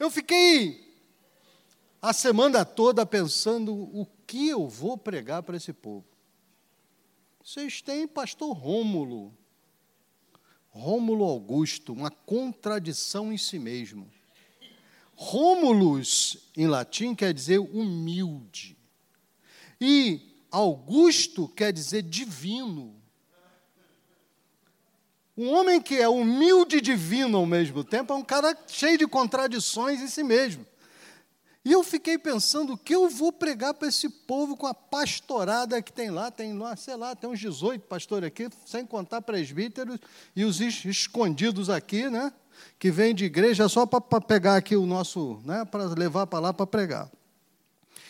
Eu fiquei a semana toda pensando o que eu vou pregar para esse povo. Vocês têm pastor Rômulo, Rômulo Augusto, uma contradição em si mesmo. Rômulus, em latim, quer dizer humilde. E Augusto quer dizer divino. Um homem que é humilde e divino ao mesmo tempo é um cara cheio de contradições em si mesmo. E eu fiquei pensando o que eu vou pregar para esse povo com a pastorada que tem lá, tem lá, sei lá, tem uns 18 pastores aqui, sem contar presbíteros e os escondidos aqui, né? Que vêm de igreja só para pegar aqui o nosso, né? Para levar para lá para pregar.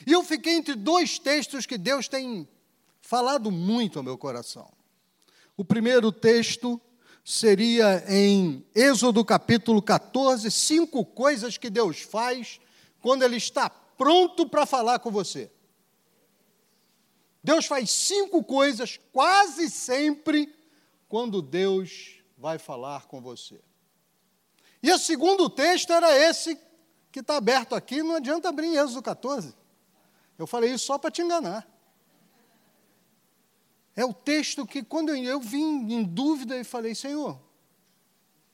E eu fiquei entre dois textos que Deus tem falado muito ao meu coração. O primeiro texto seria em Êxodo capítulo 14, cinco coisas que Deus faz quando Ele está pronto para falar com você. Deus faz cinco coisas quase sempre quando Deus vai falar com você. E o segundo texto era esse que está aberto aqui, não adianta abrir em Êxodo 14. Eu falei isso só para te enganar. É o texto que, quando eu vim em dúvida e falei, Senhor,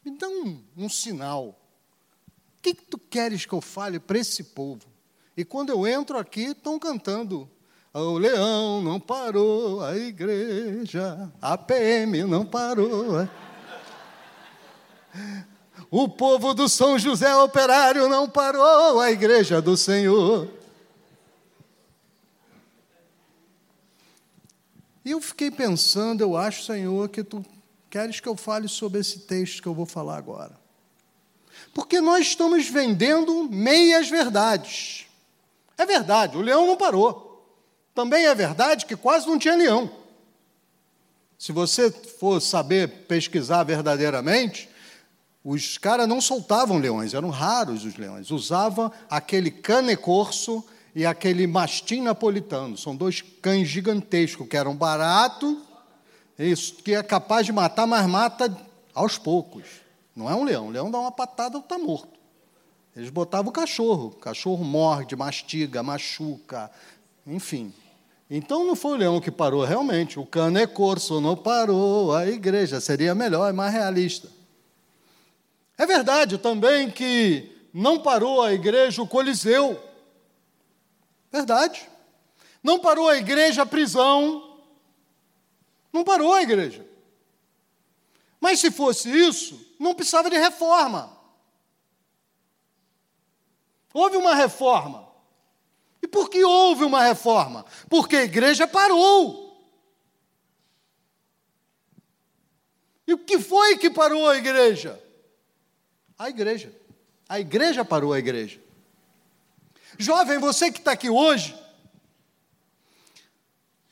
me dá um, um sinal que, que tu queres que eu fale para esse povo? E quando eu entro aqui, estão cantando. O leão não parou, a igreja, a PM não parou. O povo do São José Operário não parou, a igreja do Senhor. E eu fiquei pensando, eu acho, Senhor, que tu queres que eu fale sobre esse texto que eu vou falar agora. Porque nós estamos vendendo meias verdades. É verdade, o leão não parou. Também é verdade que quase não tinha leão. Se você for saber pesquisar verdadeiramente, os caras não soltavam leões, eram raros os leões. Usavam aquele cane corso e aquele mastim napolitano. São dois cães gigantescos que eram baratos, isso, que é capaz de matar, mas mata aos poucos. Não é um leão. O leão dá uma patada, está morto. Eles botavam o cachorro. O cachorro morde, mastiga, machuca, enfim. Então não foi o leão que parou, realmente. O cano é corso, não parou. A igreja seria melhor, é mais realista. É verdade também que não parou a igreja o Coliseu. Verdade. Não parou a igreja a prisão. Não parou a igreja. Mas se fosse isso, não precisava de reforma. Houve uma reforma. E por que houve uma reforma? Porque a igreja parou. E o que foi que parou a igreja? A igreja. A igreja parou a igreja. Jovem, você que está aqui hoje,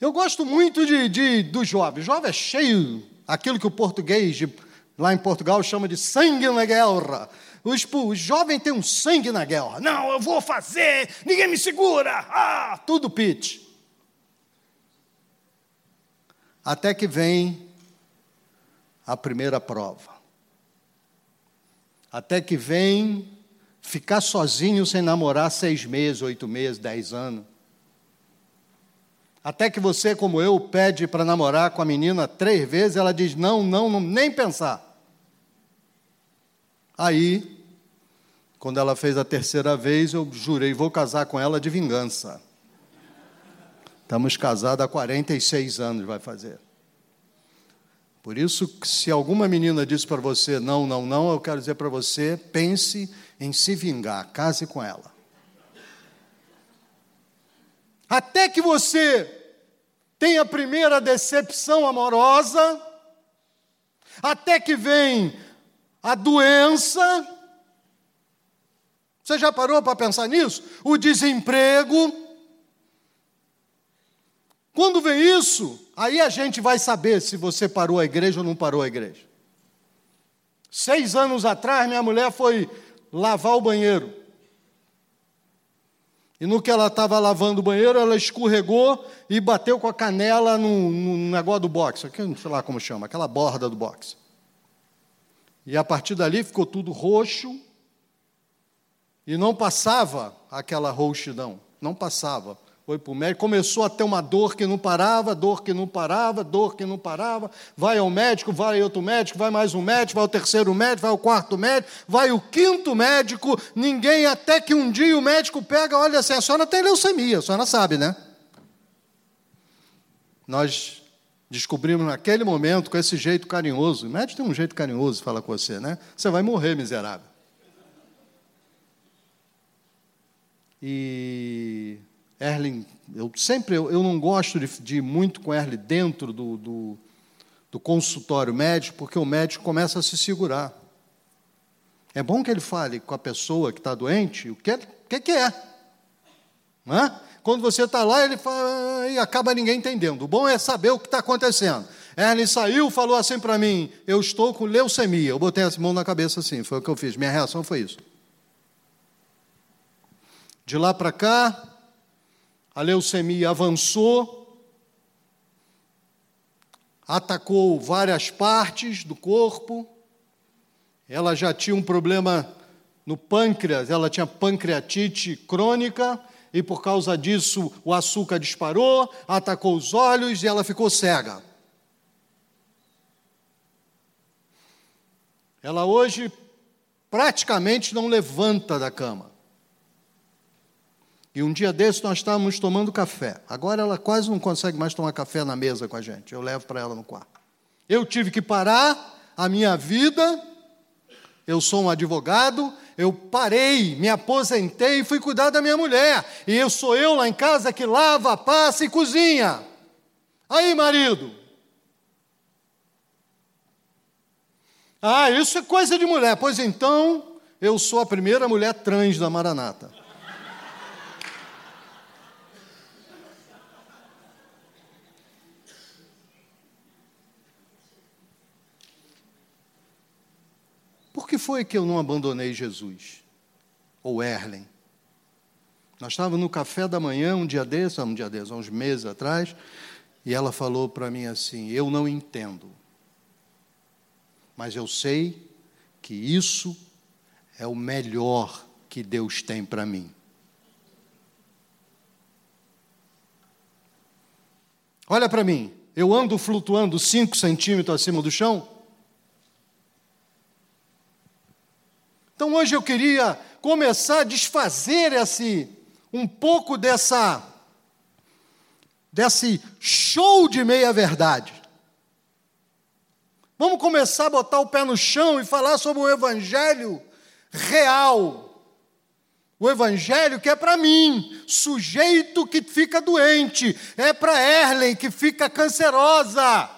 eu gosto muito de, de, do jovem. O jovem é cheio, aquilo que o português de Lá em Portugal chama de sangue na guerra. Os, o jovem tem um sangue na guerra. Não, eu vou fazer, ninguém me segura. Ah, tudo pitch. Até que vem a primeira prova. Até que vem ficar sozinho sem namorar seis meses, oito meses, dez anos. Até que você, como eu, pede para namorar com a menina três vezes, ela diz não, não, não, nem pensar. Aí, quando ela fez a terceira vez, eu jurei, vou casar com ela de vingança. Estamos casados há 46 anos, vai fazer. Por isso, se alguma menina disse para você não, não, não, eu quero dizer para você, pense em se vingar, case com ela. Até que você tenha a primeira decepção amorosa, até que vem a doença. Você já parou para pensar nisso? O desemprego. Quando vem isso, aí a gente vai saber se você parou a igreja ou não parou a igreja. Seis anos atrás, minha mulher foi lavar o banheiro. E no que ela estava lavando o banheiro, ela escorregou e bateu com a canela no, no negócio do boxe, aqui, sei lá como chama, aquela borda do boxe. E a partir dali ficou tudo roxo. E não passava aquela rouxidão, não passava. Foi para o médico, começou a ter uma dor que não parava, dor que não parava, dor que não parava. Vai ao médico, vai outro médico, vai mais um médico, vai o terceiro médico, vai o quarto médico, vai o quinto médico. Ninguém, até que um dia o médico pega, olha assim: a senhora tem leucemia, a senhora sabe, né? Nós descobrimos naquele momento, com esse jeito carinhoso, o médico tem um jeito carinhoso de falar com você, né? Você vai morrer, miserável. E Erling, eu sempre eu, eu não gosto de, de, ir muito com Erling dentro do, do, do consultório médico, porque o médico começa a se segurar. É bom que ele fale com a pessoa que está doente o que, é, que, que é. Quando você está lá, ele fala, e acaba ninguém entendendo. O bom é saber o que está acontecendo. Erling saiu, falou assim para mim: Eu estou com leucemia. Eu botei a mão na cabeça assim, foi o que eu fiz. Minha reação foi isso. De lá para cá, a leucemia avançou, atacou várias partes do corpo. Ela já tinha um problema no pâncreas, ela tinha pancreatite crônica e por causa disso o açúcar disparou, atacou os olhos e ela ficou cega. Ela hoje praticamente não levanta da cama. E um dia desses nós estávamos tomando café. Agora ela quase não consegue mais tomar café na mesa com a gente. Eu levo para ela no quarto. Eu tive que parar a minha vida. Eu sou um advogado, eu parei, me aposentei e fui cuidar da minha mulher. E eu sou eu lá em casa que lava, passa e cozinha. Aí, marido. Ah, isso é coisa de mulher. Pois então, eu sou a primeira mulher trans da Maranata. Por que foi que eu não abandonei Jesus? Ou Erlen? Nós estávamos no café da manhã um dia desses, um dia desses, uns meses atrás, e ela falou para mim assim: Eu não entendo, mas eu sei que isso é o melhor que Deus tem para mim. Olha para mim, eu ando flutuando 5 centímetros acima do chão? Então hoje eu queria começar a desfazer esse um pouco dessa desse show de meia verdade. Vamos começar a botar o pé no chão e falar sobre o evangelho real. O evangelho que é para mim, sujeito que fica doente, é para Erlen que fica cancerosa.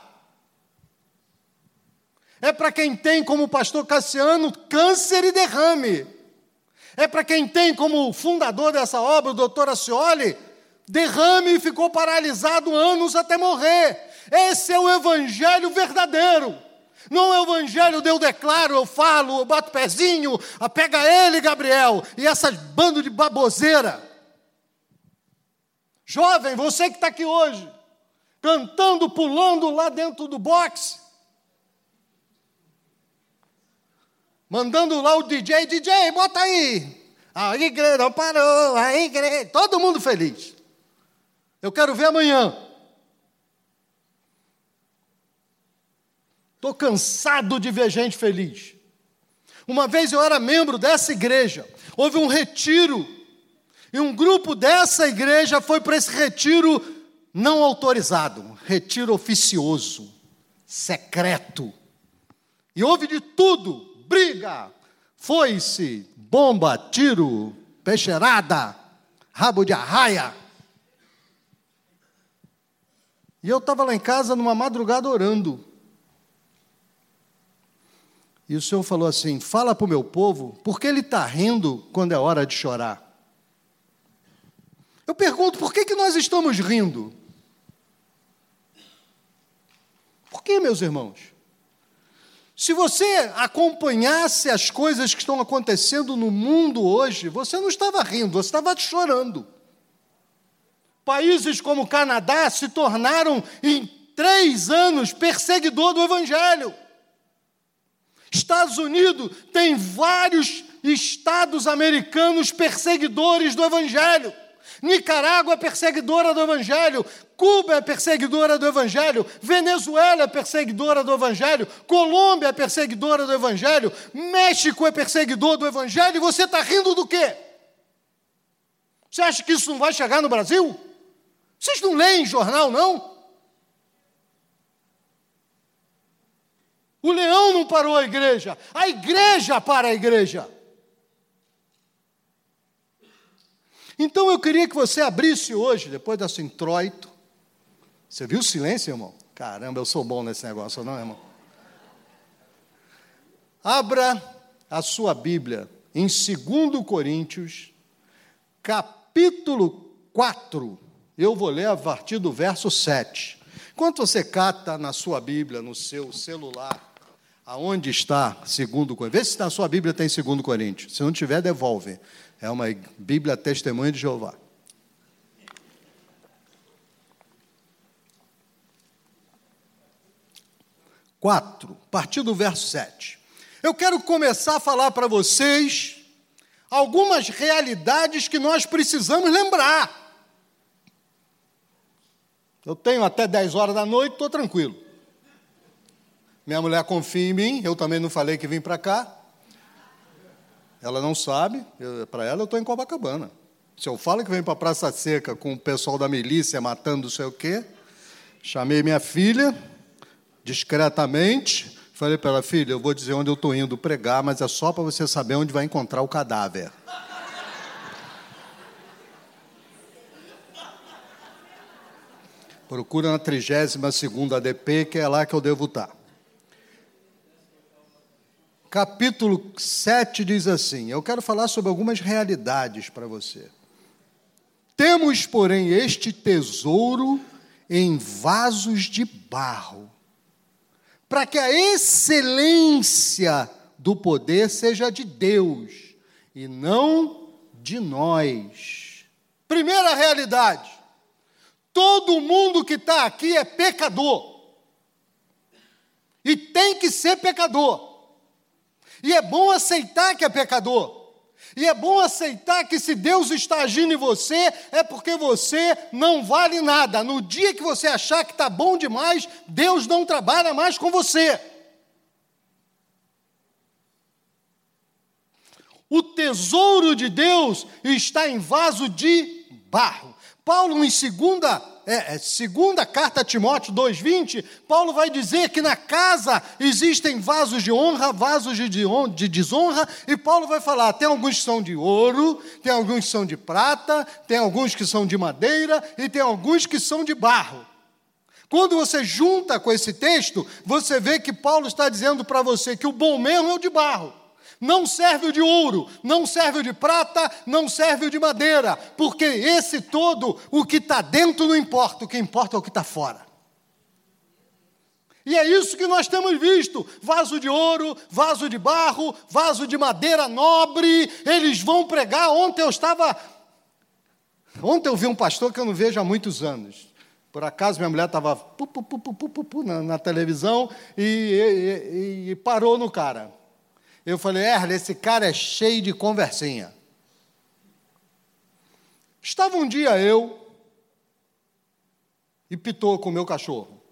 É para quem tem, como o pastor Cassiano, câncer e derrame. É para quem tem, como fundador dessa obra, o doutor Acioli, derrame e ficou paralisado anos até morrer. Esse é o evangelho verdadeiro. Não é o evangelho de eu declaro, eu falo, eu bato pezinho, pega ele, Gabriel, e essas bando de baboseira. Jovem, você que está aqui hoje, cantando, pulando lá dentro do boxe, mandando lá o DJ, DJ, bota aí. A igreja não parou, a igreja, todo mundo feliz. Eu quero ver amanhã. Estou cansado de ver gente feliz. Uma vez eu era membro dessa igreja, houve um retiro, e um grupo dessa igreja foi para esse retiro não autorizado, retiro oficioso, secreto. E houve de tudo, briga, foice, bomba, tiro, peixeirada, rabo de arraia. E eu estava lá em casa numa madrugada orando. E o Senhor falou assim: fala para o meu povo, por que ele está rindo quando é hora de chorar? Eu pergunto, por que, que nós estamos rindo? Por que, meus irmãos? Se você acompanhasse as coisas que estão acontecendo no mundo hoje, você não estava rindo, você estava chorando. Países como o Canadá se tornaram, em três anos, perseguidor do Evangelho. Estados Unidos tem vários estados americanos perseguidores do Evangelho. Nicarágua é perseguidora do Evangelho, Cuba é perseguidora do Evangelho, Venezuela é perseguidora do Evangelho, Colômbia é perseguidora do Evangelho, México é perseguidor do Evangelho, e você está rindo do quê? Você acha que isso não vai chegar no Brasil? Vocês não leem jornal, não? O leão não parou a igreja, a igreja para a igreja. Então eu queria que você abrisse hoje, depois desse introito. Você viu o silêncio, irmão? Caramba, eu sou bom nesse negócio, não, irmão? Abra a sua Bíblia em 2 Coríntios, capítulo 4. Eu vou ler a partir do verso 7. Enquanto você cata na sua Bíblia, no seu celular, aonde está 2 Coríntios, vê se na sua Bíblia tem 2 Coríntios. Se não tiver, devolve. É uma Bíblia Testemunho de Jeová. Quatro, a partir do verso 7. Eu quero começar a falar para vocês algumas realidades que nós precisamos lembrar. Eu tenho até 10 horas da noite, estou tranquilo. Minha mulher confia em mim, eu também não falei que vim para cá. Ela não sabe, para ela eu estou em Copacabana. Se eu falo que vem para a Praça Seca com o pessoal da milícia matando não sei o quê, chamei minha filha, discretamente, falei para ela, filha, eu vou dizer onde eu estou indo pregar, mas é só para você saber onde vai encontrar o cadáver. Procura na 32 ADP, que é lá que eu devo estar capítulo 7 diz assim: Eu quero falar sobre algumas realidades para você. Temos, porém, este tesouro em vasos de barro, para que a excelência do poder seja de Deus e não de nós. Primeira realidade: todo mundo que está aqui é pecador. E tem que ser pecador. E é bom aceitar que é pecador. E é bom aceitar que se Deus está agindo em você, é porque você não vale nada. No dia que você achar que está bom demais, Deus não trabalha mais com você. O tesouro de Deus está em vaso de barro. Paulo, em segunda é, é, segunda carta a Timóteo 2,20, Paulo vai dizer que na casa existem vasos de honra, vasos de, de desonra, e Paulo vai falar: tem alguns que são de ouro, tem alguns que são de prata, tem alguns que são de madeira e tem alguns que são de barro. Quando você junta com esse texto, você vê que Paulo está dizendo para você que o bom mesmo é o de barro. Não serve o de ouro, não serve o de prata, não serve o de madeira, porque esse todo, o que está dentro não importa, o que importa é o que está fora. E é isso que nós temos visto: vaso de ouro, vaso de barro, vaso de madeira nobre, eles vão pregar. Ontem eu estava. Ontem eu vi um pastor que eu não vejo há muitos anos. Por acaso minha mulher estava na, na, televisão e, e, e parou no cara. Eu falei, Erle, esse cara é cheio de conversinha. Estava um dia eu e Pitoco, com o meu cachorro.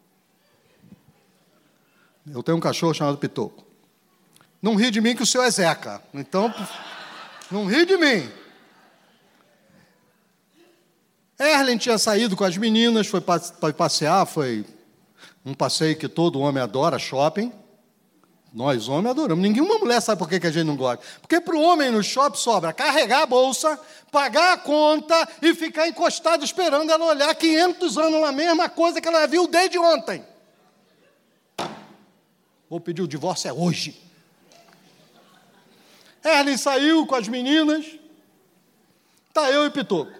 Eu tenho um cachorro chamado Pitoco. Não ri de mim que o seu é Zeca. Então, não ri de mim. Erlen tinha saído com as meninas, foi passear, foi um passeio que todo homem adora, shopping. Nós, homens, adoramos. Nenhuma mulher sabe por que, a gente não gosta. Porque para o homem no shopping sobra carregar a bolsa, pagar a conta e ficar encostado esperando ela olhar 500 anos na mesma coisa que ela viu desde ontem. Vou pedir o divórcio é hoje. Erlen saiu com as meninas. Tá eu e Pitoco.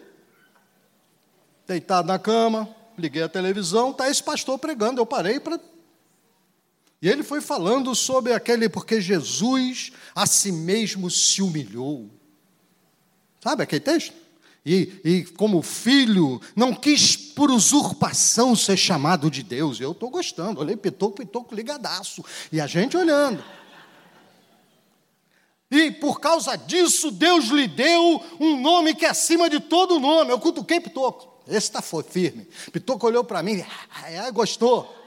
Deitado na cama, liguei a televisão, tá esse pastor pregando. Eu parei para e ele foi falando sobre aquele, porque Jesus a si mesmo se humilhou. Sabe aquele texto? E, e como filho, não quis por usurpação ser chamado de Deus. Eu estou gostando. Olhei, pitoco, pitoco, ligadaço. E a gente olhando. E por causa disso, Deus lhe deu um nome que é acima de todo nome. Eu cutuquei Pitoco. Esse está firme. Pitoco olhou para mim, ah, gostou.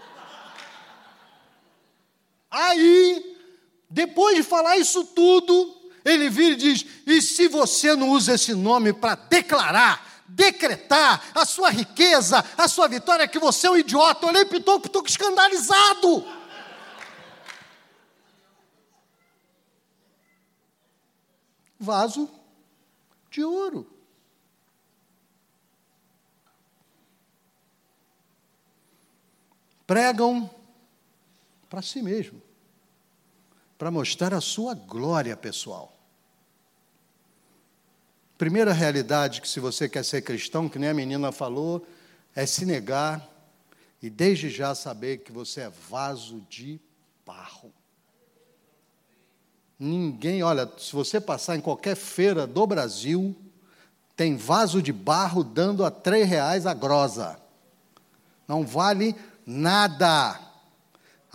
Aí, depois de falar isso tudo, ele vira e diz: E se você não usa esse nome para declarar, decretar a sua riqueza, a sua vitória, que você é um idiota? Eu olhei para Pitoco, escandalizado. Vaso de ouro. Pregam para si mesmo, para mostrar a sua glória pessoal. Primeira realidade que, se você quer ser cristão, que nem a menina falou, é se negar e desde já saber que você é vaso de barro. Ninguém, olha, se você passar em qualquer feira do Brasil, tem vaso de barro dando a três reais a grosa. Não vale nada.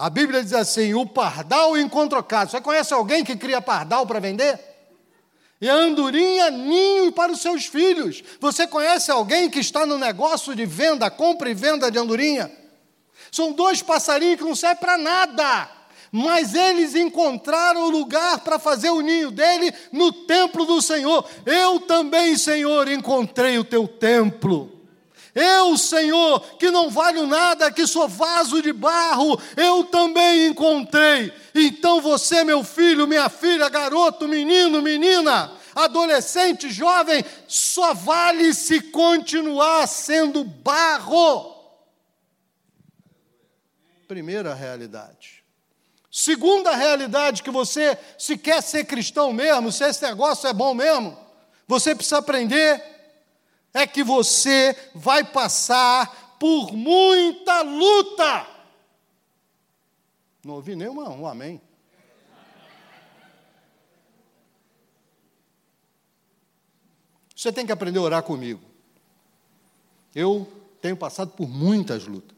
A Bíblia diz assim: o pardal encontrou casa. Você conhece alguém que cria pardal para vender? E a andorinha, ninho para os seus filhos. Você conhece alguém que está no negócio de venda, compra e venda de andorinha? São dois passarinhos que não servem para nada. Mas eles encontraram o lugar para fazer o ninho dele no templo do Senhor. Eu também, Senhor, encontrei o teu templo. Eu, Senhor, que não valho nada, que sou vaso de barro, eu também encontrei. Então você, meu filho, minha filha, garoto, menino, menina, adolescente, jovem, só vale se continuar sendo barro. Primeira realidade. Segunda realidade que você, se quer ser cristão mesmo, se esse negócio é bom mesmo, você precisa aprender é que você vai passar por muita luta. Não ouvi nenhuma, um amém. Você tem que aprender a orar comigo. Eu tenho passado por muitas lutas.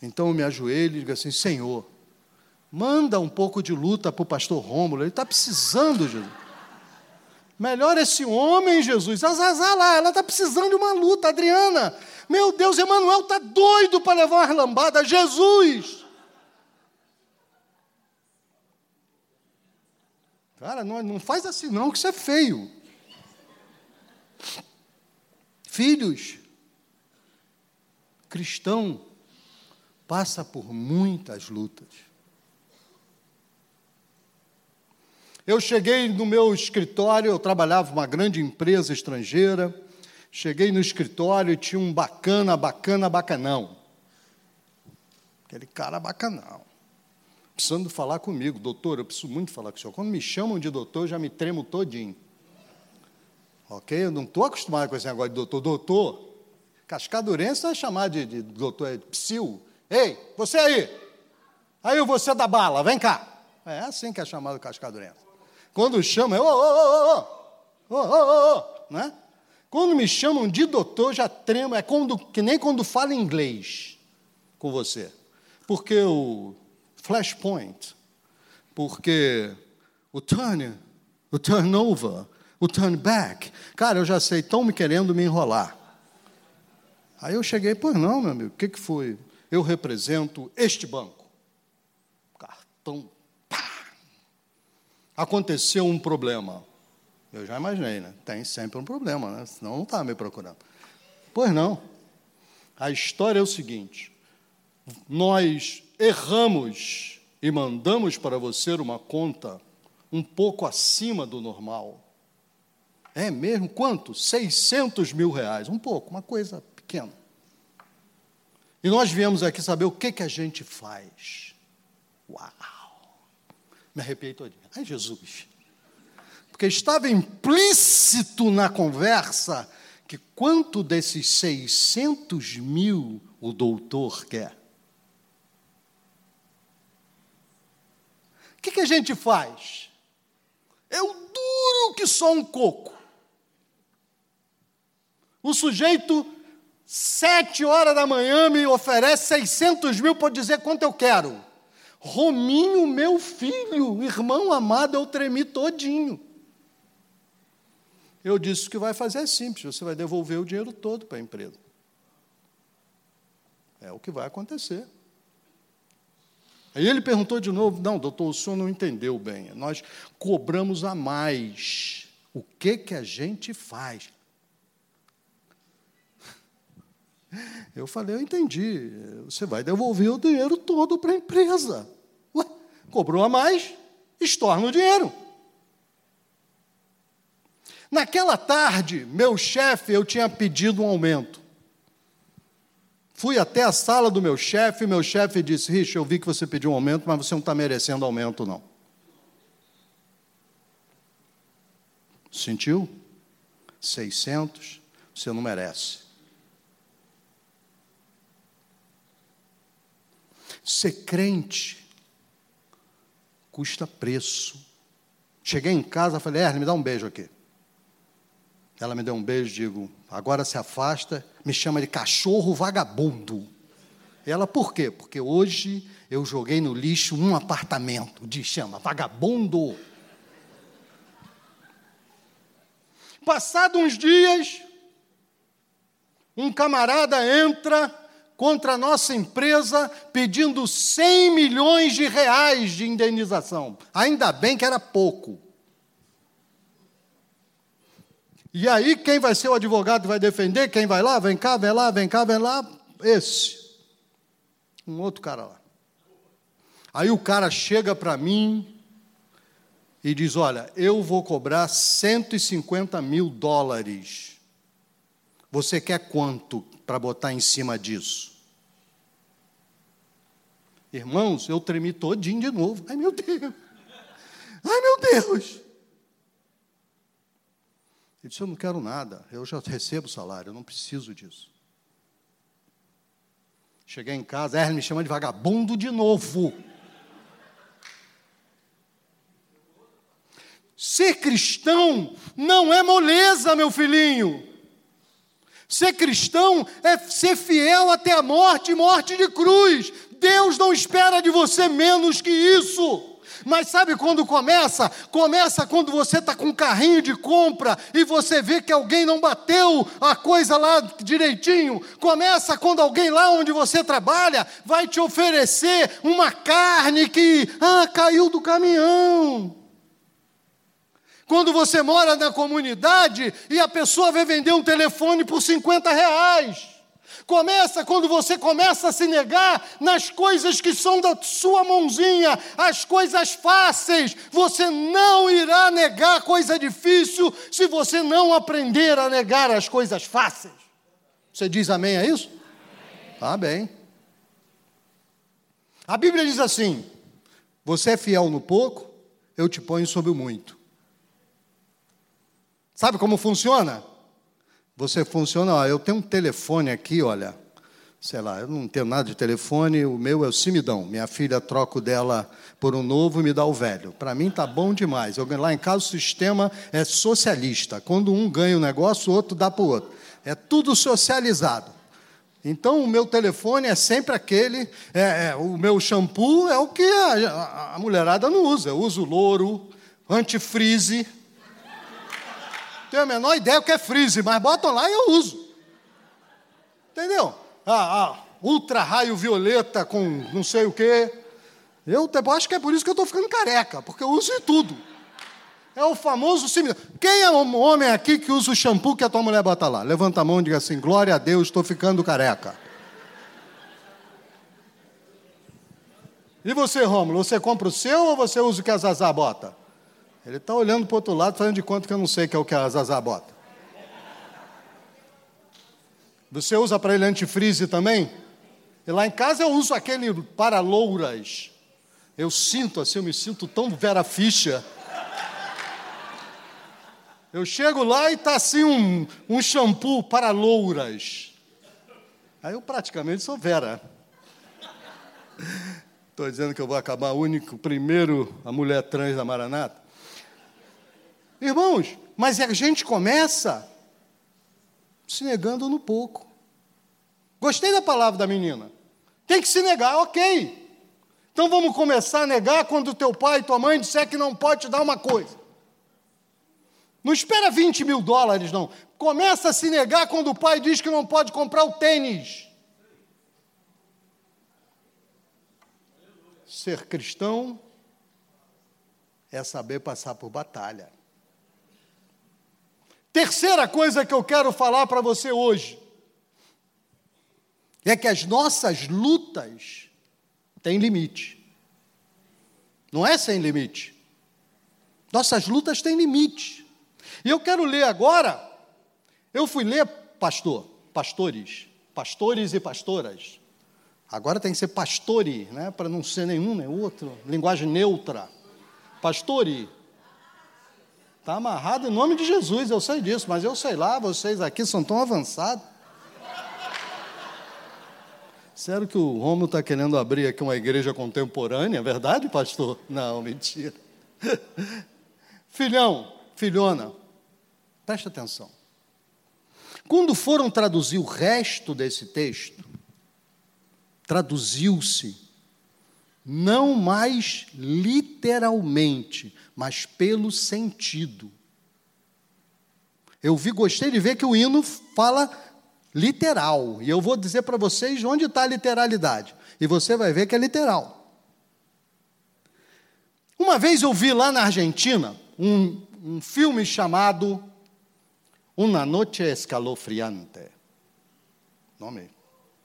Então eu me ajoelho e digo assim: Senhor, manda um pouco de luta para o pastor Rômulo, ele está precisando, Jesus. Melhor esse homem, Jesus. Azazá lá, ela está precisando de uma luta, Adriana. Meu Deus, Emanuel está doido para levar uma lambada. Jesus! Cara, não, não faz assim não, que isso é feio. Filhos, cristão passa por muitas lutas. Eu cheguei no meu escritório, eu trabalhava uma grande empresa estrangeira. Cheguei no escritório e tinha um bacana, bacana, bacanão. Aquele cara bacanão. Precisando falar comigo, doutor, eu preciso muito falar com o senhor. Quando me chamam de doutor, eu já me tremo todinho. Ok? Eu não estou acostumado com esse negócio de doutor. Doutor, cascadurense vai chamar de, de doutor é psil. Ei, você aí! Aí você da bala, vem cá. É assim que é chamado cascadurense. Quando chama, é ô, ô, ô, ô, ô, ô, ô, né? Quando me chamam de doutor, já tremo, é quando, que nem quando falo inglês com você. Porque o flashpoint, porque o turn, o turnover, o turn back, cara, eu já sei, estão me querendo me enrolar. Aí eu cheguei, pois não, meu amigo, o que, que foi? Eu represento este banco. Cartão aconteceu um problema. Eu já imaginei, né? Tem sempre um problema, né? Senão não está me procurando. Pois não. A história é o seguinte: nós erramos e mandamos para você uma conta um pouco acima do normal. É mesmo? Quanto? 600 mil reais. Um pouco, uma coisa pequena. E nós viemos aqui saber o que, que a gente faz. Uau! Me arrepiei todinho. Ai, Jesus. Porque estava implícito na conversa que quanto desses 600 mil o doutor quer? O que, que a gente faz? Eu duro que só um coco. O sujeito, sete horas da manhã, me oferece 600 mil para dizer quanto eu quero. Rominho, meu filho, irmão amado, eu tremi todinho. Eu disse: o que vai fazer é simples, você vai devolver o dinheiro todo para a empresa. É o que vai acontecer. Aí ele perguntou de novo: não, doutor, o senhor não entendeu bem. Nós cobramos a mais. O que, que a gente faz? Eu falei, eu entendi. Você vai devolver o dinheiro todo para a empresa. Cobrou a mais, estorna o dinheiro. Naquela tarde, meu chefe, eu tinha pedido um aumento. Fui até a sala do meu chefe, meu chefe disse: Rich, eu vi que você pediu um aumento, mas você não está merecendo aumento, não. Sentiu? 600, você não merece. Ser crente custa preço. Cheguei em casa, falei, Erle, me dá um beijo aqui. Ela me deu um beijo, digo, agora se afasta, me chama de cachorro vagabundo. Ela, por quê? Porque hoje eu joguei no lixo um apartamento, de chama vagabundo. Passado uns dias, um camarada entra contra a nossa empresa pedindo 100 milhões de reais de indenização. Ainda bem que era pouco. E aí, quem vai ser o advogado que vai defender? Quem vai lá? Vem cá, vem lá, vem cá, vem lá. Esse. Um outro cara lá. Aí o cara chega para mim e diz: Olha, eu vou cobrar 150 mil dólares. Você quer quanto para botar em cima disso? Irmãos, eu tremi todinho de novo. Ai, meu Deus! Ai, meu Deus! Ele disse: Eu não quero nada, eu já recebo salário, eu não preciso disso. Cheguei em casa, Erle me chama de vagabundo de novo. Ser cristão não é moleza, meu filhinho. Ser cristão é ser fiel até a morte morte de cruz. Deus não espera de você menos que isso. Mas sabe quando começa? Começa quando você está com um carrinho de compra e você vê que alguém não bateu a coisa lá direitinho. Começa quando alguém lá onde você trabalha vai te oferecer uma carne que ah, caiu do caminhão. Quando você mora na comunidade e a pessoa vai vender um telefone por 50 reais. Começa quando você começa a se negar nas coisas que são da sua mãozinha, as coisas fáceis. Você não irá negar coisa difícil se você não aprender a negar as coisas fáceis. Você diz amém a isso? Tá bem. A Bíblia diz assim: Você é fiel no pouco, eu te ponho sobre o muito. Sabe como funciona? Você funciona, ó, eu tenho um telefone aqui, olha, sei lá, eu não tenho nada de telefone, o meu é o Simidão. Minha filha troco dela por um novo e me dá o velho. Para mim tá bom demais. Eu, lá em casa o sistema é socialista. Quando um ganha um negócio, o outro dá para o outro. É tudo socializado. Então o meu telefone é sempre aquele, é, é, o meu shampoo é o que a, a, a mulherada não usa. Eu uso louro, antifreeze, tenho a menor ideia o que é freeze, mas botam lá e eu uso. Entendeu? Ah, ah, ultra raio violeta com não sei o quê. Eu acho que é por isso que eu estou ficando careca, porque eu uso de tudo. É o famoso similar. Quem é o homem aqui que usa o shampoo que a tua mulher bota lá? Levanta a mão e diga assim: glória a Deus, estou ficando careca. E você, Rômulo, você compra o seu ou você usa o que a Zazá bota? Ele está olhando para o outro lado, fazendo de conta que eu não sei que é o que a Zazá bota. Você usa para ele antifreeze também? E lá em casa eu uso aquele para louras. Eu sinto assim, eu me sinto tão Vera Ficha. Eu chego lá e está assim um, um shampoo para louras. Aí eu praticamente sou Vera. Estou dizendo que eu vou acabar único, primeiro a mulher trans da Maranata. Irmãos, mas a gente começa se negando no pouco. Gostei da palavra da menina. Tem que se negar, ok. Então vamos começar a negar quando teu pai e tua mãe disser que não pode te dar uma coisa. Não espera 20 mil dólares, não. Começa a se negar quando o pai diz que não pode comprar o tênis. Ser cristão é saber passar por batalha. Terceira coisa que eu quero falar para você hoje é que as nossas lutas têm limite. Não é sem limite. Nossas lutas têm limite. E eu quero ler agora. Eu fui ler, pastor, pastores, pastores e pastoras. Agora tem que ser pastore, né, para não ser nenhum nem outro. Linguagem neutra. Pastore. Está amarrado em nome de Jesus, eu sei disso, mas eu sei lá, vocês aqui são tão avançados. Sério que o Romulo está querendo abrir aqui uma igreja contemporânea, é verdade, pastor? Não, mentira. Filhão, filhona, preste atenção. Quando foram traduzir o resto desse texto, traduziu-se não mais literalmente, mas pelo sentido. Eu vi, gostei de ver que o hino fala literal, e eu vou dizer para vocês onde está a literalidade, e você vai ver que é literal. Uma vez eu vi lá na Argentina um, um filme chamado Una Noche Escalofriante. Nome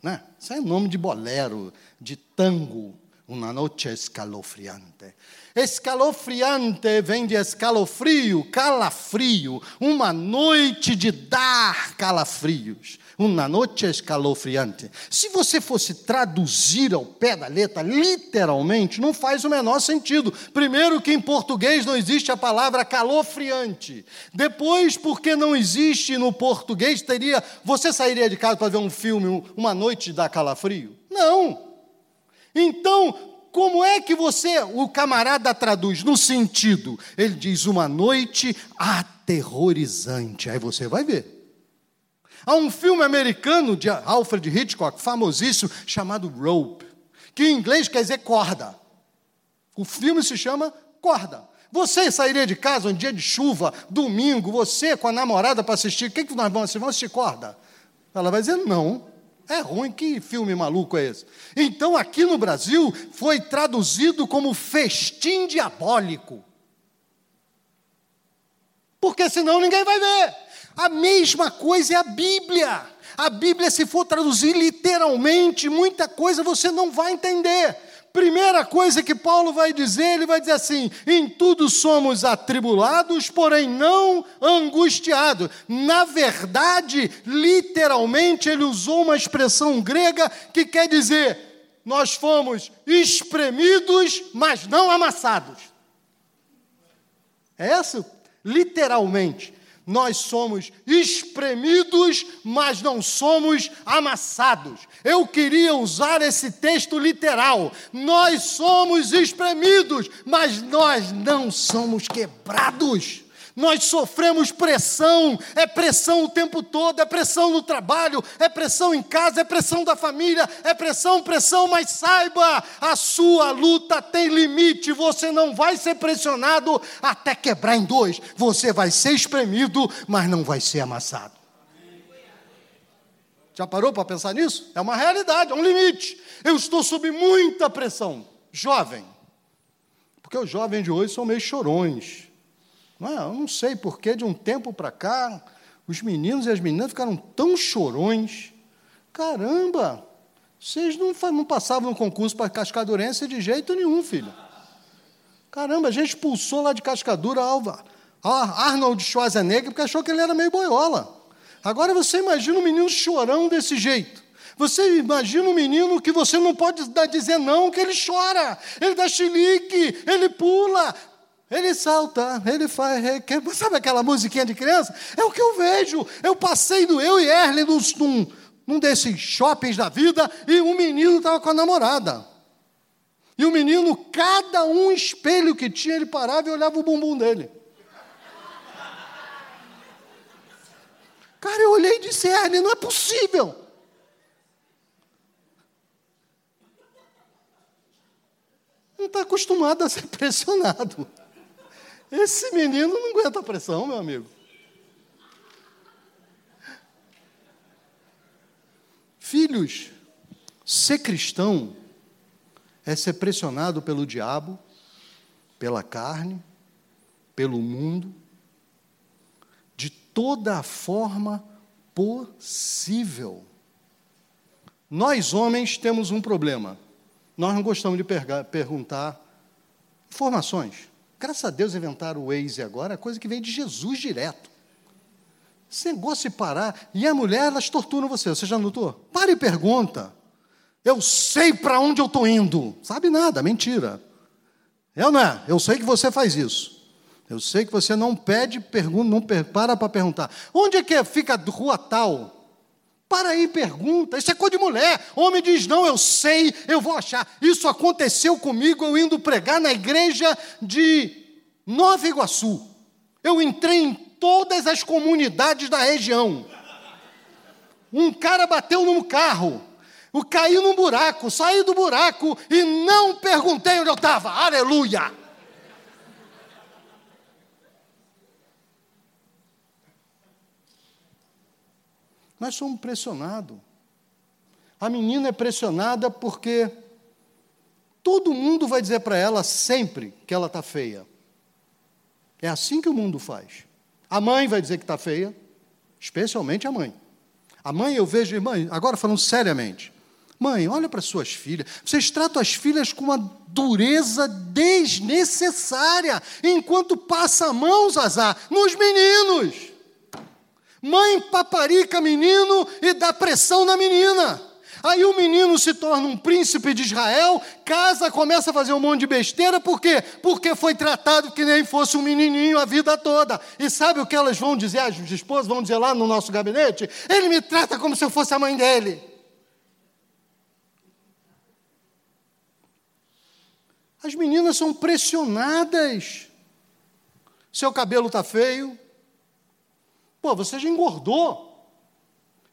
né? Isso é nome de bolero, de tango. Una noche escalofriante. Escalofriante vem de escalofrio, calafrio. Uma noite de dar calafrios. Uma noite escalofriante. Se você fosse traduzir ao pé da letra, literalmente, não faz o menor sentido. Primeiro, que em português não existe a palavra calofriante. Depois, porque não existe no português, teria. Você sairia de casa para ver um filme, Uma Noite da Calafrio? Não. Então, como é que você, o camarada traduz no sentido? Ele diz uma noite aterrorizante. Aí você vai ver. Há um filme americano de Alfred Hitchcock, famosíssimo, chamado Rope, que em inglês quer dizer corda. O filme se chama Corda. Você sairia de casa um dia de chuva, domingo, você com a namorada para assistir, o que, que nós vamos assistir? Vamos assistir corda? Ela vai dizer não. É ruim, que filme maluco é esse? Então, aqui no Brasil, foi traduzido como festim diabólico. Porque senão ninguém vai ver. A mesma coisa é a Bíblia. A Bíblia, se for traduzir literalmente, muita coisa você não vai entender. Primeira coisa que Paulo vai dizer, ele vai dizer assim: em tudo somos atribulados, porém não angustiados. Na verdade, literalmente, ele usou uma expressão grega que quer dizer: nós fomos espremidos, mas não amassados. É isso? Literalmente nós somos espremidos, mas não somos amassados. Eu queria usar esse texto literal. Nós somos espremidos, mas nós não somos quebrados. Nós sofremos pressão, é pressão o tempo todo, é pressão no trabalho, é pressão em casa, é pressão da família, é pressão, pressão, mas saiba, a sua luta tem limite, você não vai ser pressionado até quebrar em dois, você vai ser espremido, mas não vai ser amassado. Já parou para pensar nisso? É uma realidade, é um limite. Eu estou sob muita pressão, jovem, porque os jovens de hoje são meio chorões. Não é? Eu não sei porque de um tempo para cá os meninos e as meninas ficaram tão chorões. Caramba, vocês não, não passavam no concurso para cascadurense de jeito nenhum, filho. Caramba, a gente expulsou lá de Cascadura Alva, Arnold Schwarzenegger porque achou que ele era meio boiola. Agora você imagina um menino chorão desse jeito. Você imagina um menino que você não pode dizer não, que ele chora, ele dá chilique, ele pula, ele salta, ele faz. Sabe aquela musiquinha de criança? É o que eu vejo. Eu passei do eu e Erle num, num desses shoppings da vida e um menino estava com a namorada. E o menino, cada um espelho que tinha, ele parava e olhava o bumbum dele. Cara, eu olhei e disse, Erle, não é possível. acostumado a ser pressionado. Esse menino não aguenta pressão, meu amigo. Filhos, ser cristão é ser pressionado pelo diabo, pela carne, pelo mundo, de toda a forma possível. Nós, homens, temos um problema. Nós não gostamos de perguntar informações. Graças a Deus inventaram o Waze agora, é coisa que vem de Jesus direto. Esse negócio de parar. E a mulher, elas torturam você. Você já notou? Para e pergunta. Eu sei para onde eu estou indo. Sabe nada, mentira. Eu não é. Eu sei que você faz isso. Eu sei que você não pede, pergunta, não para para perguntar. Onde é que fica a rua tal? Para aí, pergunta. Isso é coisa de mulher. Homem diz: Não, eu sei, eu vou achar. Isso aconteceu comigo eu indo pregar na igreja de Nova Iguaçu. Eu entrei em todas as comunidades da região. Um cara bateu num carro, caí num buraco, saí do buraco e não perguntei onde eu estava. Aleluia! Nós somos pressionados. A menina é pressionada porque todo mundo vai dizer para ela sempre que ela está feia. É assim que o mundo faz. A mãe vai dizer que está feia, especialmente a mãe. A mãe, eu vejo, mãe, agora falando seriamente. Mãe, olha para suas filhas. Vocês tratam as filhas com uma dureza desnecessária, enquanto passa a mão, Zazá, nos meninos. Mãe paparica menino e dá pressão na menina. Aí o menino se torna um príncipe de Israel, casa, começa a fazer um monte de besteira, por quê? Porque foi tratado que nem fosse um menininho a vida toda. E sabe o que elas vão dizer, as esposas vão dizer lá no nosso gabinete? Ele me trata como se eu fosse a mãe dele. As meninas são pressionadas. Seu cabelo está feio. Pô, você já engordou.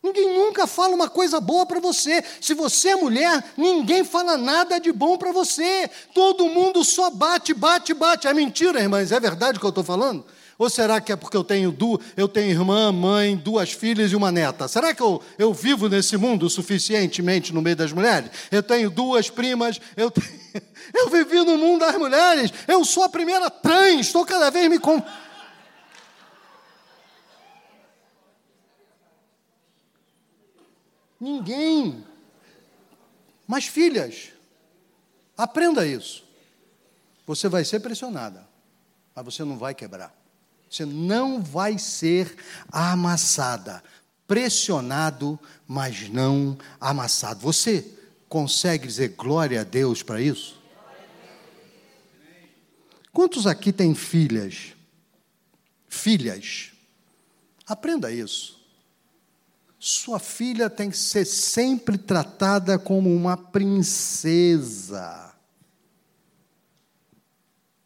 Ninguém nunca fala uma coisa boa para você. Se você é mulher, ninguém fala nada de bom para você. Todo mundo só bate, bate, bate. É mentira, irmãs? É verdade o que eu estou falando? Ou será que é porque eu tenho, du eu tenho irmã, mãe, duas filhas e uma neta? Será que eu, eu vivo nesse mundo suficientemente no meio das mulheres? Eu tenho duas primas, eu, tenho, eu vivi no mundo das mulheres, eu sou a primeira trans, estou cada vez me. Com... Ninguém. Mas, filhas, aprenda isso. Você vai ser pressionada, mas você não vai quebrar. Você não vai ser amassada. Pressionado, mas não amassado. Você consegue dizer glória a Deus para isso? Quantos aqui têm filhas? Filhas. Aprenda isso. Sua filha tem que ser sempre tratada como uma princesa.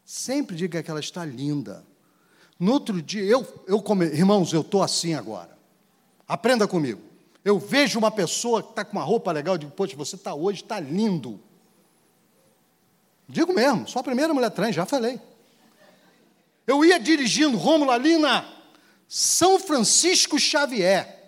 Sempre diga que ela está linda. No outro dia, eu, eu irmãos, eu estou assim agora. Aprenda comigo. Eu vejo uma pessoa que está com uma roupa legal, eu digo, poxa, você está hoje, está lindo. Digo mesmo, sou a primeira mulher trans, já falei. Eu ia dirigindo, Rômulo, ali na São Francisco Xavier.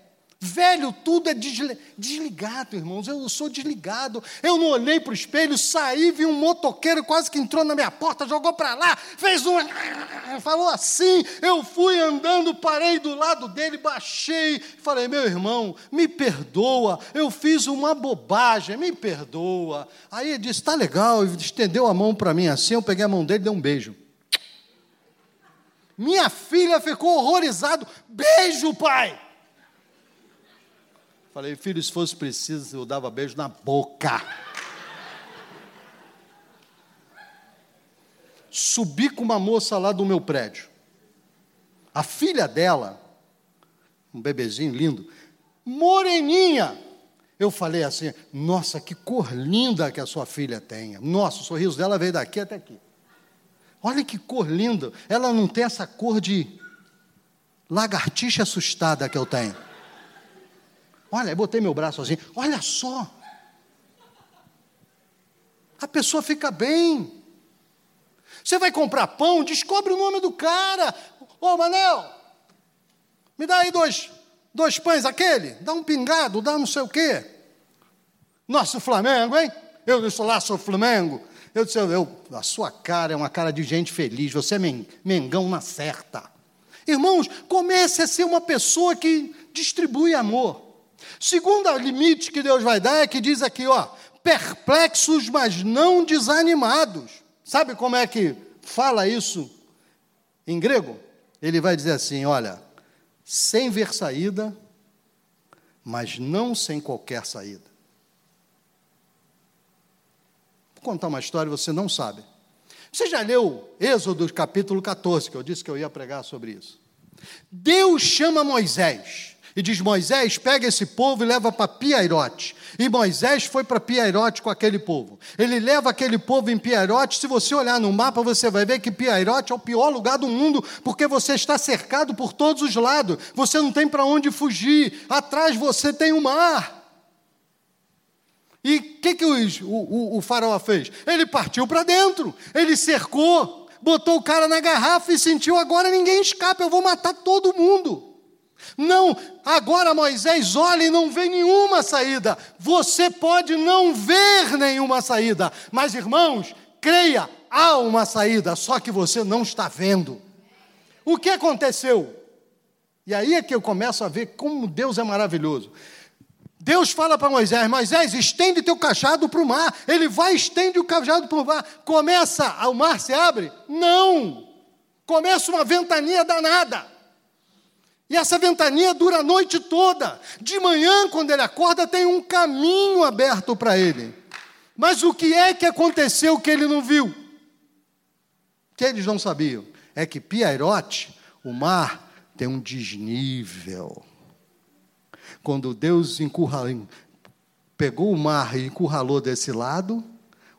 Velho, tudo é desligado, irmãos. Eu sou desligado. Eu não olhei para o espelho, saí, vi um motoqueiro quase que entrou na minha porta, jogou para lá, fez um. Falou assim. Eu fui andando, parei do lado dele, baixei, falei: meu irmão, me perdoa, eu fiz uma bobagem, me perdoa. Aí ele disse: tá legal, estendeu a mão para mim assim, eu peguei a mão dele e dei um beijo. Minha filha ficou horrorizado. Beijo, pai! Falei, filho, se fosse preciso, eu dava beijo na boca. Subi com uma moça lá do meu prédio. A filha dela, um bebezinho lindo, moreninha. Eu falei assim: nossa, que cor linda que a sua filha tenha. Nossa, o sorriso dela veio daqui até aqui. Olha que cor linda. Ela não tem essa cor de lagartixa assustada que eu tenho. Olha, eu botei meu braço assim, olha só. A pessoa fica bem. Você vai comprar pão, descobre o nome do cara. Ô, Manel, me dá aí dois, dois pães, aquele. Dá um pingado, dá não sei o quê. Nosso Flamengo, hein? Eu disse lá, sou Flamengo. Eu disse, eu, a sua cara é uma cara de gente feliz, você é mengão na certa. Irmãos, comece a ser uma pessoa que distribui amor. Segundo limite que Deus vai dar é que diz aqui, ó, perplexos, mas não desanimados. Sabe como é que fala isso em grego? Ele vai dizer assim: olha, sem ver saída, mas não sem qualquer saída. contar uma história, você não sabe. Você já leu Êxodo capítulo 14, que eu disse que eu ia pregar sobre isso. Deus chama Moisés e diz: Moisés, pega esse povo e leva para Piairote. E Moisés foi para Piairote com aquele povo. Ele leva aquele povo em Piairote. Se você olhar no mapa, você vai ver que Piairote é o pior lugar do mundo, porque você está cercado por todos os lados. Você não tem para onde fugir. Atrás você tem o mar. E que, que o, o, o faraó fez? Ele partiu para dentro, ele cercou, botou o cara na garrafa e sentiu: agora ninguém escapa, eu vou matar todo mundo. Não, agora Moisés olha e não vê nenhuma saída. Você pode não ver nenhuma saída, mas irmãos, creia, há uma saída, só que você não está vendo. O que aconteceu? E aí é que eu começo a ver como Deus é maravilhoso. Deus fala para Moisés: Moisés, estende teu cajado para o mar. Ele vai, estende o cajado para o mar. Começa, o mar se abre? Não! Começa uma ventania danada. E essa ventania dura a noite toda. De manhã, quando ele acorda, tem um caminho aberto para ele. Mas o que é que aconteceu que ele não viu? Que eles não sabiam? É que Piairote, o mar, tem um desnível. Quando Deus pegou o mar e encurralou desse lado,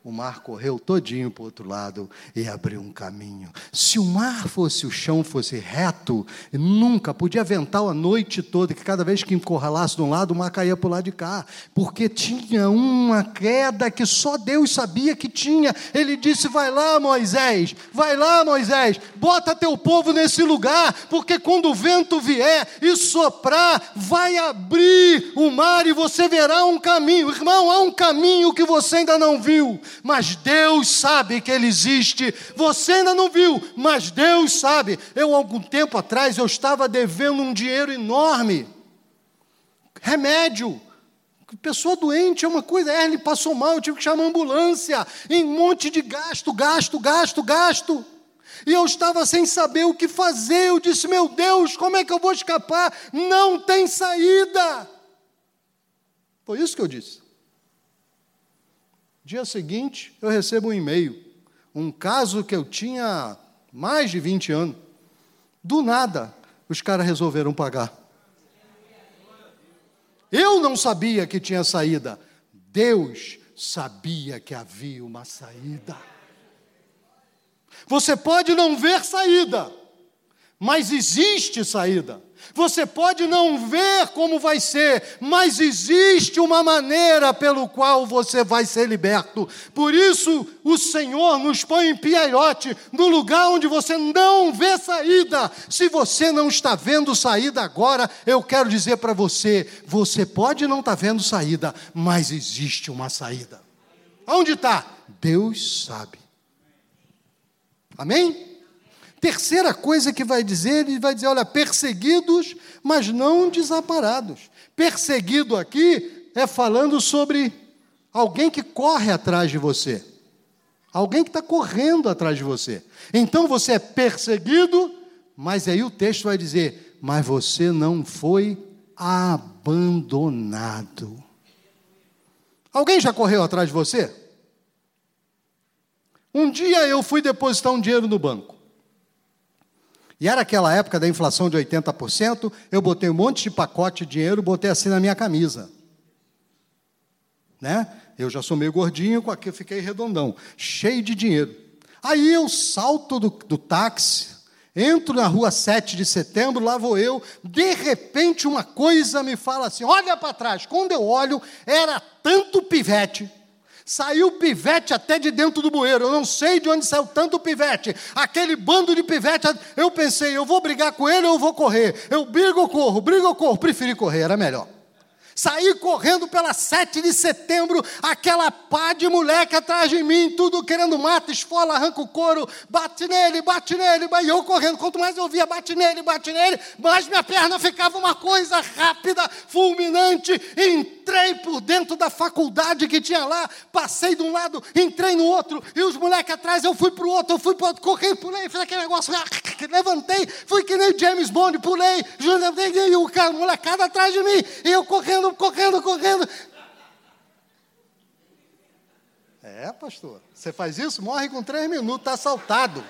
o mar correu todinho para o outro lado e abriu um caminho. Se o mar fosse, o chão fosse reto, nunca podia ventar a noite toda, que cada vez que encurralasse de um lado, o mar caía para o lado de cá, porque tinha uma queda que só Deus sabia que tinha. Ele disse: Vai lá, Moisés, vai lá, Moisés, bota teu povo nesse lugar, porque quando o vento vier e soprar, vai abrir o mar e você verá um caminho. Irmão, há um caminho que você ainda não viu mas Deus sabe que ele existe. Você ainda não viu, mas Deus sabe. Eu, algum tempo atrás, eu estava devendo um dinheiro enorme. Remédio. Pessoa doente é uma coisa, é, ele passou mal, eu tive que chamar uma ambulância, em um monte de gasto, gasto, gasto, gasto. E eu estava sem saber o que fazer. Eu disse: Meu Deus, como é que eu vou escapar? Não tem saída. Foi isso que eu disse. Dia seguinte, eu recebo um e-mail, um caso que eu tinha mais de 20 anos. Do nada, os caras resolveram pagar. Eu não sabia que tinha saída. Deus sabia que havia uma saída. Você pode não ver saída, mas existe saída. Você pode não ver como vai ser, mas existe uma maneira pelo qual você vai ser liberto. Por isso, o Senhor nos põe em piaiote, no lugar onde você não vê saída. Se você não está vendo saída agora, eu quero dizer para você: você pode não estar tá vendo saída, mas existe uma saída. Onde está? Deus sabe. Amém? Terceira coisa que vai dizer, ele vai dizer: olha, perseguidos, mas não desamparados. Perseguido aqui é falando sobre alguém que corre atrás de você, alguém que está correndo atrás de você. Então você é perseguido, mas aí o texto vai dizer: mas você não foi abandonado. Alguém já correu atrás de você? Um dia eu fui depositar um dinheiro no banco. E era aquela época da inflação de 80%, eu botei um monte de pacote de dinheiro, botei assim na minha camisa. Né? Eu já sou meio gordinho, com aqui fiquei redondão, cheio de dinheiro. Aí eu salto do, do táxi, entro na rua 7 de setembro, lá vou eu, de repente uma coisa me fala assim: olha para trás. Quando eu olho, era tanto pivete, Saiu pivete até de dentro do bueiro. Eu não sei de onde saiu tanto pivete. Aquele bando de pivete. Eu pensei, eu vou brigar com ele ou eu vou correr? Eu brigo ou corro? Brigo ou corro? Preferi correr, era melhor. Saí correndo pela 7 de setembro, aquela pá de moleque atrás de mim, tudo querendo mata, esfola, arranca o couro, bate nele, bate nele, e eu correndo. Quanto mais eu via, bate nele, bate nele, mais minha perna ficava uma coisa rápida, fulminante. Entrei por dentro da faculdade que tinha lá, passei de um lado, entrei no outro, e os moleques atrás, eu fui para o outro, eu fui para o outro, corri, pulei, fiz aquele negócio, levantei, fui que nem James Bond, pulei, e o cara, molecada atrás de mim, e eu correndo correndo, correndo. É, pastor. Você faz isso, morre com três minutos, está assaltado.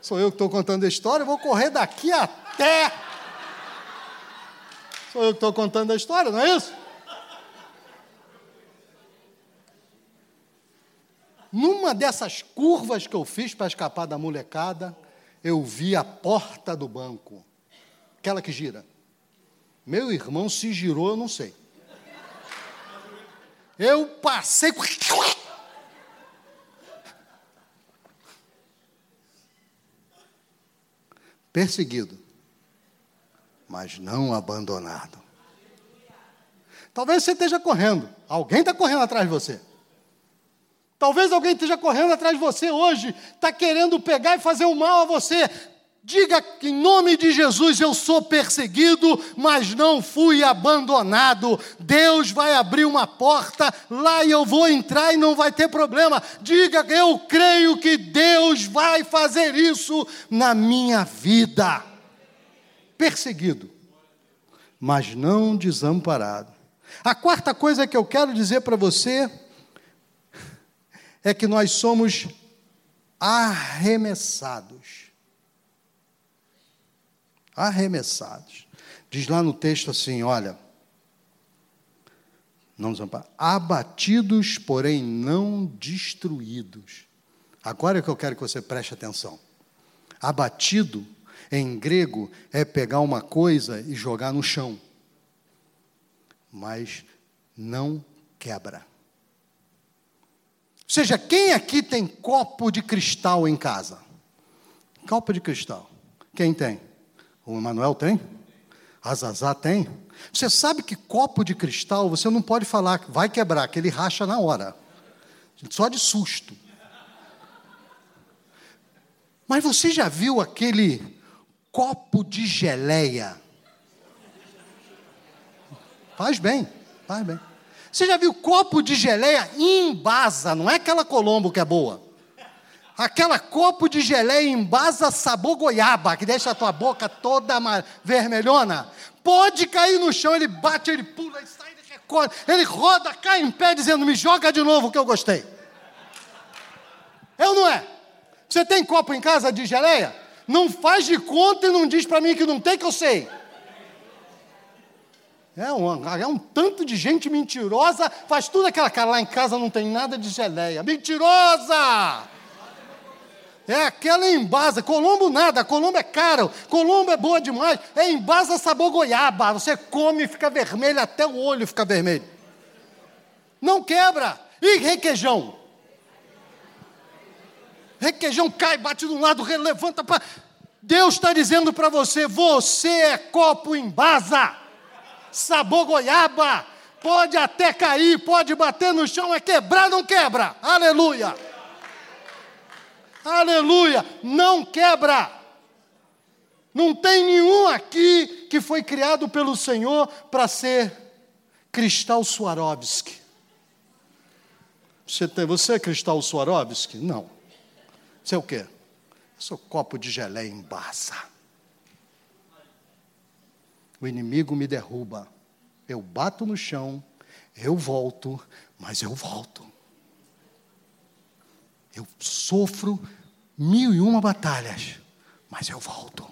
Sou eu que estou contando a história, eu vou correr daqui até. Sou eu que estou contando a história, não é isso? Numa dessas curvas que eu fiz para escapar da molecada, eu vi a porta do banco aquela que gira. Meu irmão se girou, eu não sei. Eu passei. Perseguido, mas não abandonado. Talvez você esteja correndo, alguém está correndo atrás de você. Talvez alguém esteja correndo atrás de você hoje, está querendo pegar e fazer o mal a você. Diga que em nome de Jesus eu sou perseguido, mas não fui abandonado. Deus vai abrir uma porta lá e eu vou entrar e não vai ter problema. Diga que eu creio que Deus vai fazer isso na minha vida. Perseguido, mas não desamparado. A quarta coisa que eu quero dizer para você é que nós somos arremessados arremessados. Diz lá no texto assim: olha, não desamparar, abatidos, porém não destruídos. Agora é que eu quero que você preste atenção. Abatido, em grego, é pegar uma coisa e jogar no chão, mas não quebra. Ou seja, quem aqui tem copo de cristal em casa? Copo de cristal. Quem tem? O Emanuel tem? A Zazá tem? Você sabe que copo de cristal você não pode falar que vai quebrar, que ele racha na hora. Só de susto. Mas você já viu aquele copo de geleia? Faz bem, faz bem. Você já viu copo de geleia em basa, não é aquela Colombo que é boa aquela copo de geleia em basa sabor goiaba, que deixa a tua boca toda vermelhona, pode cair no chão, ele bate, ele pula, ele sai, ele recorre, ele roda, cai em pé, dizendo, me joga de novo que eu gostei. Eu não é? Você tem copo em casa de geleia? Não faz de conta e não diz para mim que não tem, que eu sei. É um, é um tanto de gente mentirosa, faz tudo aquela cara lá em casa, não tem nada de geleia. Mentirosa! É aquela embasa. Colombo nada, Colombo é caro, Colombo é boa demais. É embasa sabor goiaba. Você come e fica vermelho, até o olho fica vermelho. Não quebra. E requeijão? Requeijão cai, bate de um lado, levanta para. Deus está dizendo para você: você é copo embasa, sabor goiaba. Pode até cair, pode bater no chão, é quebrar, não quebra. Aleluia. Aleluia! Não quebra. Não tem nenhum aqui que foi criado pelo Senhor para ser cristal Swarovski. Você, tem, você é cristal Swarovski? Não. Você é o quê? Eu sou copo de geleia em baça. O inimigo me derruba. Eu bato no chão, eu volto, mas eu volto. Eu sofro mil e uma batalhas, mas eu volto.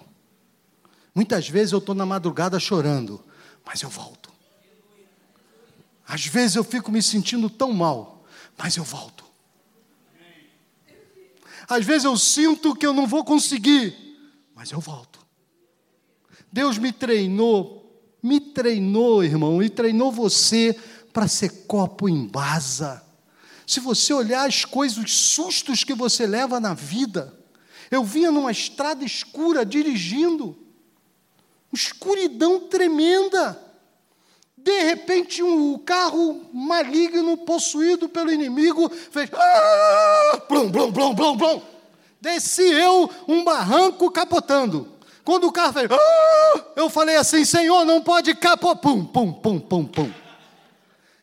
Muitas vezes eu estou na madrugada chorando, mas eu volto. Às vezes eu fico me sentindo tão mal, mas eu volto. Às vezes eu sinto que eu não vou conseguir, mas eu volto. Deus me treinou me treinou, irmão, e treinou você para ser copo em basa. Se você olhar as coisas, os sustos que você leva na vida, eu vinha numa estrada escura dirigindo, escuridão tremenda. De repente, um carro maligno, possuído pelo inimigo, fez. Ah! Blum, blum, blum, blum, blum. Desci eu um barranco capotando. Quando o carro fez. Ah! Eu falei assim: Senhor, não pode capotar. Pum, pum, pum, pum, pum.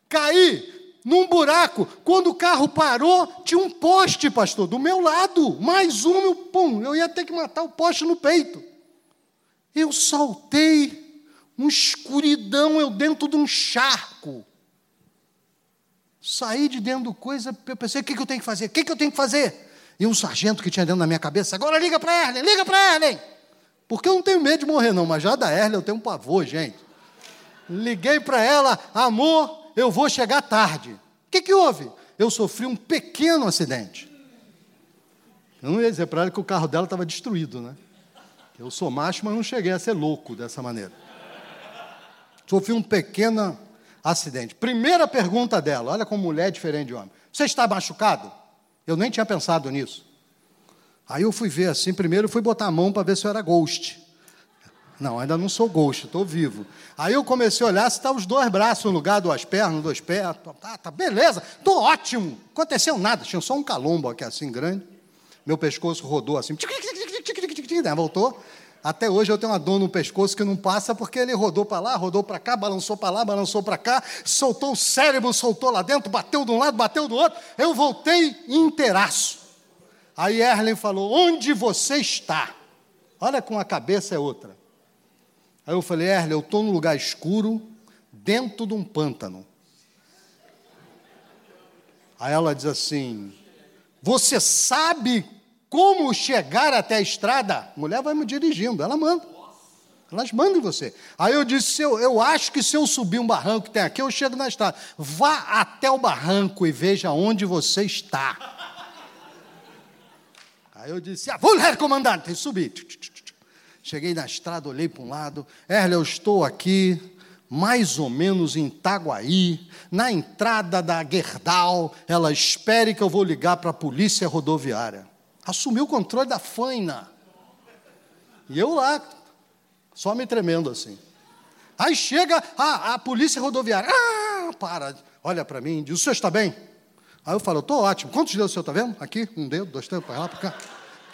Caí num buraco. Quando o carro parou, tinha um poste, pastor, do meu lado. Mais um, meu pum. Eu ia ter que matar o poste no peito. Eu saltei uma escuridão, eu dentro de um charco. Saí de dentro do coisa, eu pensei, o que, que eu tenho que fazer? O que, que eu tenho que fazer? E um sargento que tinha dentro da minha cabeça, agora liga para Erlen, liga para Erlen. Porque eu não tenho medo de morrer, não, mas já da Erlen eu tenho um pavor, gente. Liguei para ela, amor, eu vou chegar tarde. O que, que houve? Eu sofri um pequeno acidente. Eu não ia dizer para ela que o carro dela estava destruído, né? Eu sou macho, mas não cheguei a ser louco dessa maneira. Sofri um pequeno acidente. Primeira pergunta dela, olha como mulher é diferente de homem. Você está machucado? Eu nem tinha pensado nisso. Aí eu fui ver assim, primeiro fui botar a mão para ver se eu era ghost. Não, ainda não sou ghost, estou vivo. Aí eu comecei a olhar se está os dois braços no lugar, duas pernas, dois pés. Tá, tá beleza, estou ótimo. Aconteceu nada, tinha só um calombo aqui assim grande. Meu pescoço rodou assim, voltou. Até hoje eu tenho uma dor no pescoço que não passa porque ele rodou para lá, rodou para cá, balançou para lá, balançou para cá, soltou o cérebro, soltou lá dentro, bateu de um lado, bateu do outro. Eu voltei inteiraço. Aí Erlen falou: Onde você está? Olha, com a cabeça é outra. Aí eu falei: Erlen, eu estou num lugar escuro, dentro de um pântano. Aí ela diz assim: Você sabe como chegar até a estrada? A mulher vai me dirigindo, ela manda. Elas mandam você. Aí eu disse: eu, eu acho que se eu subir um barranco que tem aqui, eu chego na estrada. Vá até o barranco e veja onde você está. Aí eu disse: ah, vou lá, comandante. Subi. Cheguei na estrada, olhei para um lado. Erle, eu estou aqui, mais ou menos em Itaguaí, na entrada da Gerdau. Ela espere que eu vou ligar para a polícia rodoviária assumiu o controle da faina. E eu lá, só me tremendo assim. Aí chega a, a polícia rodoviária. Ah, para, olha para mim, diz: o senhor está bem? Aí eu falo: estou ótimo. Quantos dedos o senhor está vendo? Aqui, um dedo, dois dedos, para lá, para cá.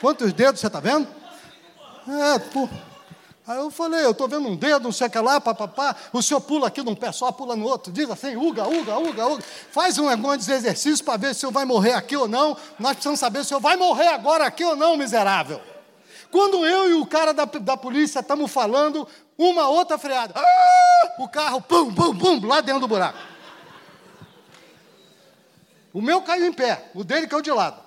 Quantos dedos você está vendo? É, pô. Aí eu falei, eu estou vendo um dedo, não sei o que lá, papapá. O senhor pula aqui num pé só, pula no outro. Diz assim, uga, uga, uga, uga. Faz um negócio de exercício para ver se o senhor vai morrer aqui ou não. Nós precisamos saber se o senhor vai morrer agora aqui ou não, miserável. Quando eu e o cara da, da polícia estamos falando, uma outra freada. Ah! O carro, pum, pum, pum, lá dentro do buraco. O meu caiu em pé, o dele caiu de lado.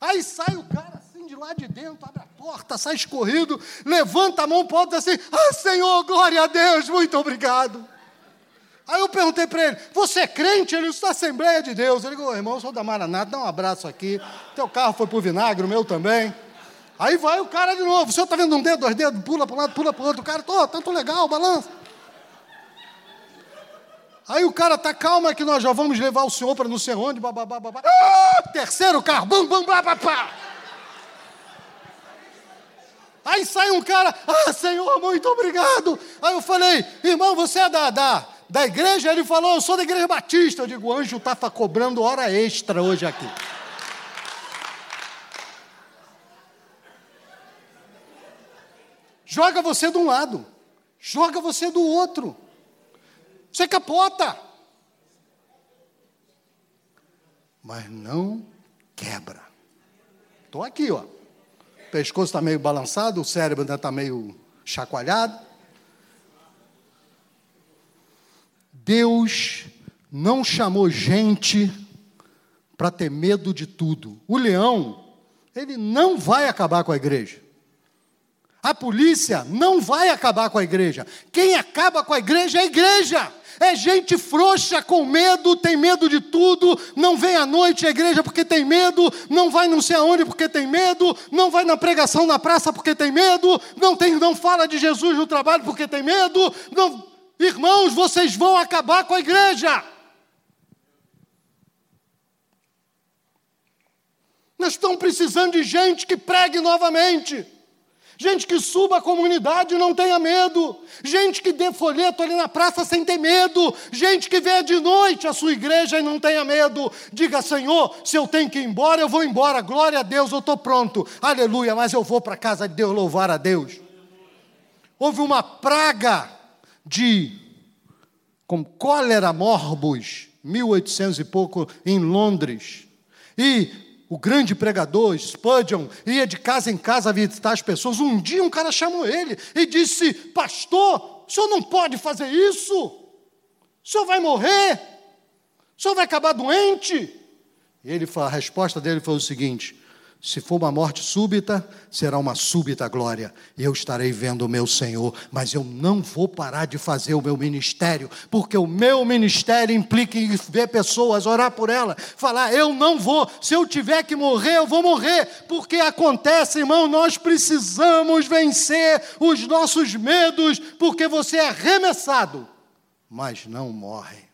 Aí sai o cara assim de lá de dentro, abre a porta, sai escorrido, levanta a mão para o assim, ah Senhor, glória a Deus, muito obrigado. Aí eu perguntei para ele, você é crente? Ele disse, da Assembleia de Deus. Ele falou, irmão, eu sou da Maranata, dá um abraço aqui. Teu carro foi para o vinagre, o meu também. Aí vai o cara de novo, o senhor está vendo um dedo, dois dedos, pula para um lado, pula para o outro. O cara, tô, tanto legal, balança. Aí o cara tá calma que nós já vamos levar o senhor para não sei onde, babá, babá. Ah, terceiro carro, bum, bum, blá, blá, blá. Aí sai um cara, ah, Senhor, muito obrigado. Aí eu falei, irmão, você é da, da, da igreja? Ele falou, eu sou da igreja batista. Eu digo, o anjo estava cobrando hora extra hoje aqui. Joga você de um lado, joga você do outro. Você capota. Mas não quebra. Estou aqui, ó pescoço está meio balançado, o cérebro ainda está meio chacoalhado. Deus não chamou gente para ter medo de tudo. O leão, ele não vai acabar com a igreja. A polícia não vai acabar com a igreja. Quem acaba com a igreja é a igreja. É gente frouxa, com medo, tem medo de tudo, não vem à noite à igreja porque tem medo, não vai não sei aonde porque tem medo, não vai na pregação na praça porque tem medo, não, tem, não fala de Jesus no trabalho porque tem medo, não, irmãos, vocês vão acabar com a igreja. Nós estamos precisando de gente que pregue novamente. Gente que suba a comunidade e não tenha medo. Gente que dê folheto ali na praça sem ter medo. Gente que venha de noite à sua igreja e não tenha medo. Diga, Senhor, se eu tenho que ir embora, eu vou embora. Glória a Deus, eu estou pronto. Aleluia, mas eu vou para a casa de Deus louvar a Deus. Houve uma praga de com cólera morbus, 1800 e pouco, em Londres. E o grande pregador, Spurgeon, ia de casa em casa visitar as pessoas. Um dia um cara chamou ele e disse: Pastor, o senhor não pode fazer isso. O senhor vai morrer. O senhor vai acabar doente. E ele, a resposta dele foi o seguinte: se for uma morte súbita, será uma súbita glória. Eu estarei vendo o meu Senhor, mas eu não vou parar de fazer o meu ministério, porque o meu ministério implica em ver pessoas, orar por elas, falar: eu não vou, se eu tiver que morrer, eu vou morrer, porque acontece, irmão, nós precisamos vencer os nossos medos, porque você é arremessado, mas não morre,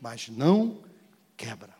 mas não quebra.